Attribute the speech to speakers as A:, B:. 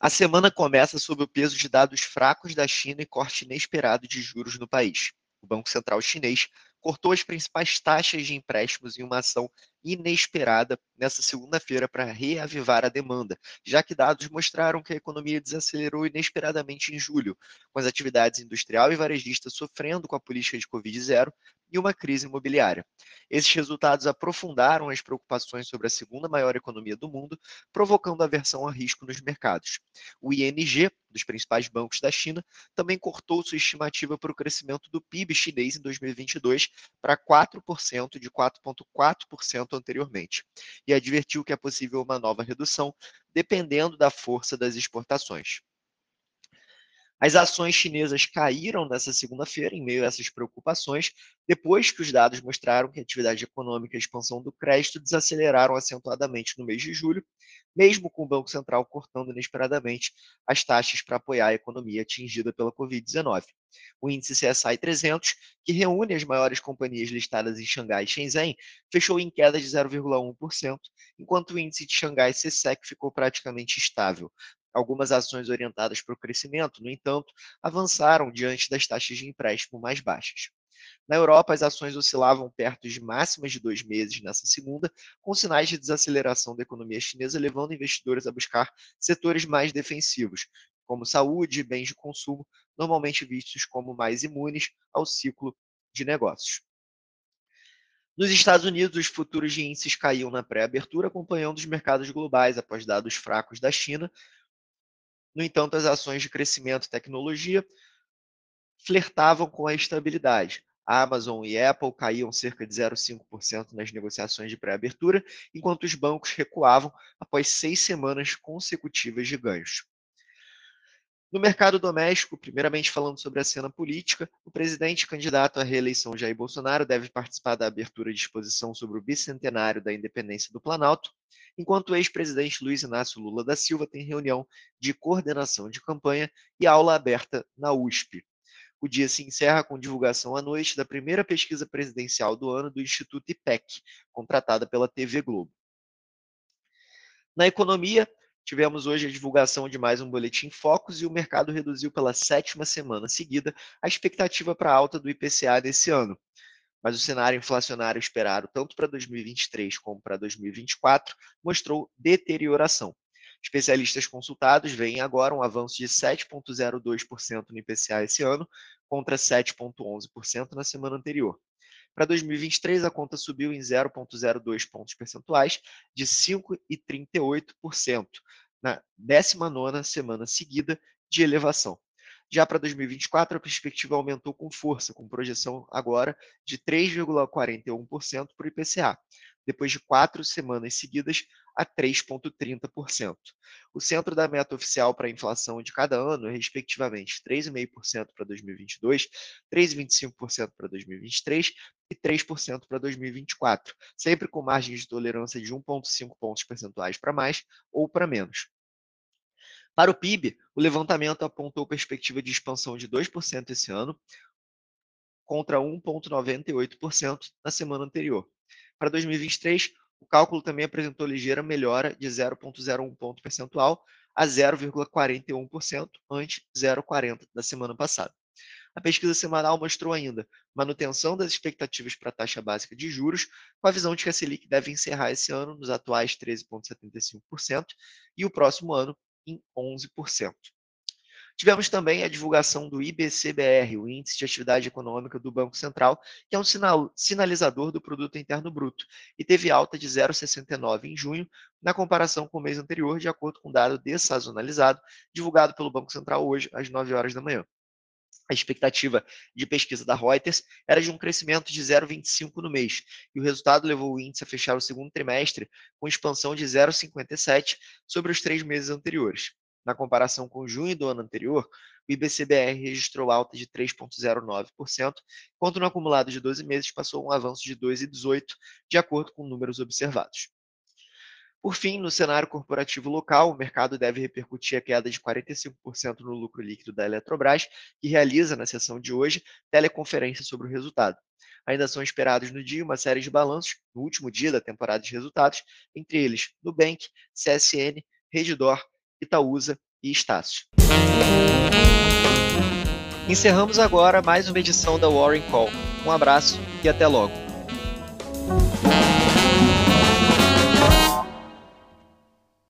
A: A semana começa sob o peso de dados fracos da China e corte inesperado de juros no país. O Banco Central Chinês cortou as principais taxas de empréstimos em uma ação inesperada nesta segunda-feira para reavivar a demanda, já que dados mostraram que a economia desacelerou inesperadamente em julho, com as atividades industrial e varejista sofrendo com a política de Covid-0 e uma crise imobiliária. Esses resultados aprofundaram as preocupações sobre a segunda maior economia do mundo, provocando aversão a risco nos mercados. O ING, dos principais bancos da China, também cortou sua estimativa para o crescimento do PIB chinês em 2022 para 4% de 4,4% anteriormente, e advertiu que é possível uma nova redução, dependendo da força das exportações. As ações chinesas caíram nessa segunda-feira em meio a essas preocupações, depois que os dados mostraram que a atividade econômica e a expansão do crédito desaceleraram acentuadamente no mês de julho, mesmo com o Banco Central cortando inesperadamente as taxas para apoiar a economia atingida pela Covid-19. O índice CSI 300, que reúne as maiores companhias listadas em Xangai e Shenzhen, fechou em queda de 0,1%, enquanto o índice de Xangai CSEC ficou praticamente estável, Algumas ações orientadas para o crescimento, no entanto, avançaram diante das taxas de empréstimo mais baixas. Na Europa, as ações oscilavam perto de máximas de dois meses nessa segunda, com sinais de desaceleração da economia chinesa, levando investidores a buscar setores mais defensivos, como saúde e bens de consumo, normalmente vistos como mais imunes ao ciclo de negócios. Nos Estados Unidos, os futuros de índices caíam na pré-abertura, acompanhando os mercados globais após dados fracos da China, no entanto, as ações de crescimento e tecnologia flertavam com a estabilidade. Amazon e Apple caíam cerca de 0,5% nas negociações de pré-abertura, enquanto os bancos recuavam após seis semanas consecutivas de ganhos. No mercado doméstico, primeiramente falando sobre a cena política, o presidente candidato à reeleição Jair Bolsonaro deve participar da abertura de exposição sobre o bicentenário da independência do Planalto, enquanto o ex-presidente Luiz Inácio Lula da Silva tem reunião de coordenação de campanha e aula aberta na USP. O dia se encerra com divulgação à noite da primeira pesquisa presidencial do ano do Instituto IPEC, contratada pela TV Globo. Na economia, tivemos hoje a divulgação de mais um boletim Focus e o mercado reduziu pela sétima semana seguida a expectativa para a alta do IPCA desse ano mas o cenário inflacionário esperado tanto para 2023 como para 2024 mostrou deterioração. Especialistas consultados veem agora um avanço de 7,02% no IPCA esse ano, contra 7,11% na semana anterior. Para 2023, a conta subiu em 0,02 pontos percentuais, de 5,38%, na 19ª semana seguida de elevação. Já para 2024, a perspectiva aumentou com força, com projeção agora de 3,41% para o IPCA, depois de quatro semanas seguidas a 3,30%. O centro da meta oficial para a inflação de cada ano é, respectivamente, 3,5% para 2022, 3,25% para 2023 e 3% para 2024, sempre com margem de tolerância de 1,5 pontos percentuais para mais ou para menos. Para o PIB, o levantamento apontou perspectiva de expansão de 2% esse ano, contra 1,98% na semana anterior. Para 2023, o cálculo também apresentou ligeira melhora de 0,01 ponto percentual a 0,41%, ante 0,40% da semana passada. A pesquisa semanal mostrou ainda manutenção das expectativas para a taxa básica de juros, com a visão de que a Selic deve encerrar esse ano nos atuais 13,75% e o próximo ano em 11%. Tivemos também a divulgação do IBCBR, o Índice de Atividade Econômica do Banco Central, que é um sinal, sinalizador do Produto Interno Bruto, e teve alta de 0,69 em junho, na comparação com o mês anterior, de acordo com dado dessazonalizado, divulgado pelo Banco Central hoje, às 9 horas da manhã. A expectativa de pesquisa da Reuters era de um crescimento de 0,25 no mês, e o resultado levou o índice a fechar o segundo trimestre com expansão de 0,57 sobre os três meses anteriores. Na comparação com junho do ano anterior, o IBCBR registrou alta de 3,09%, enquanto no acumulado de 12 meses passou um avanço de 2,18%, de acordo com números observados. Por fim, no cenário corporativo local, o mercado deve repercutir a queda de 45% no lucro líquido da Eletrobras, que realiza na sessão de hoje teleconferência sobre o resultado. Ainda são esperados no dia uma série de balanços, no último dia da temporada de resultados, entre eles Nubank, CSN, Redditor, Itaúsa e Estácio. Encerramos agora mais uma edição da Warren Call. Um abraço e até logo.